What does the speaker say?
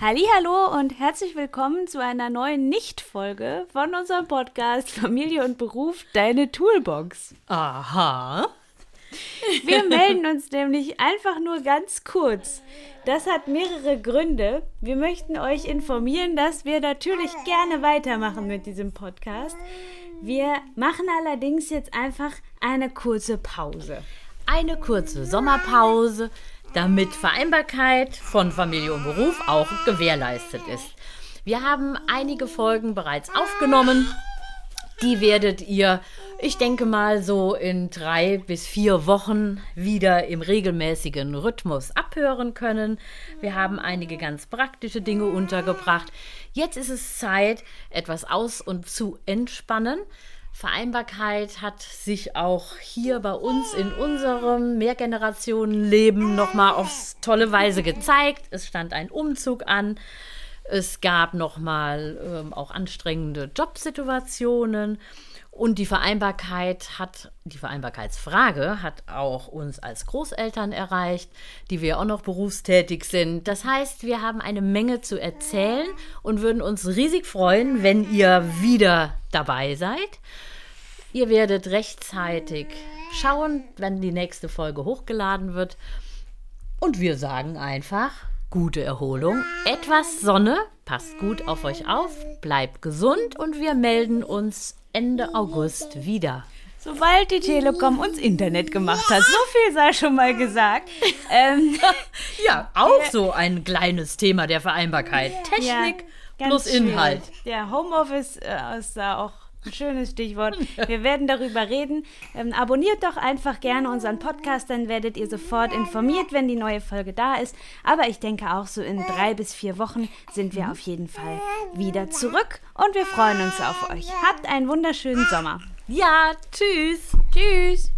Hallo und herzlich willkommen zu einer neuen Nicht-Folge von unserem Podcast Familie und Beruf Deine Toolbox. Aha. Wir melden uns nämlich einfach nur ganz kurz. Das hat mehrere Gründe. Wir möchten euch informieren, dass wir natürlich gerne weitermachen mit diesem Podcast. Wir machen allerdings jetzt einfach eine kurze Pause. Eine kurze Sommerpause, damit Vereinbarkeit von Familie und Beruf auch gewährleistet ist. Wir haben einige Folgen bereits aufgenommen. Die werdet ihr, ich denke mal, so in drei bis vier Wochen wieder im regelmäßigen Rhythmus abhören können. Wir haben einige ganz praktische Dinge untergebracht. Jetzt ist es Zeit, etwas aus und zu entspannen. Vereinbarkeit hat sich auch hier bei uns in unserem Mehrgenerationenleben nochmal auf tolle Weise gezeigt. Es stand ein Umzug an. Es gab nochmal ähm, auch anstrengende Jobsituationen. Und die Vereinbarkeit hat, die Vereinbarkeitsfrage hat auch uns als Großeltern erreicht, die wir auch noch berufstätig sind. Das heißt, wir haben eine Menge zu erzählen und würden uns riesig freuen, wenn ihr wieder dabei seid. Ihr werdet rechtzeitig schauen, wenn die nächste Folge hochgeladen wird. Und wir sagen einfach, gute Erholung, etwas Sonne, passt gut auf euch auf, bleibt gesund und wir melden uns Ende August wieder. Sobald die Telekom uns Internet gemacht hat, so viel sei schon mal gesagt. Ähm, ja, auch so ein kleines Thema der Vereinbarkeit. Technik ja, plus Inhalt. Schwierig. Ja, Homeoffice äh, ist da auch ein schönes Stichwort. Wir werden darüber reden. Ähm, abonniert doch einfach gerne unseren Podcast, dann werdet ihr sofort informiert, wenn die neue Folge da ist. Aber ich denke auch so in drei bis vier Wochen sind wir auf jeden Fall wieder zurück und wir freuen uns auf euch. Habt einen wunderschönen Sommer. Ja, tschüss. Tschüss.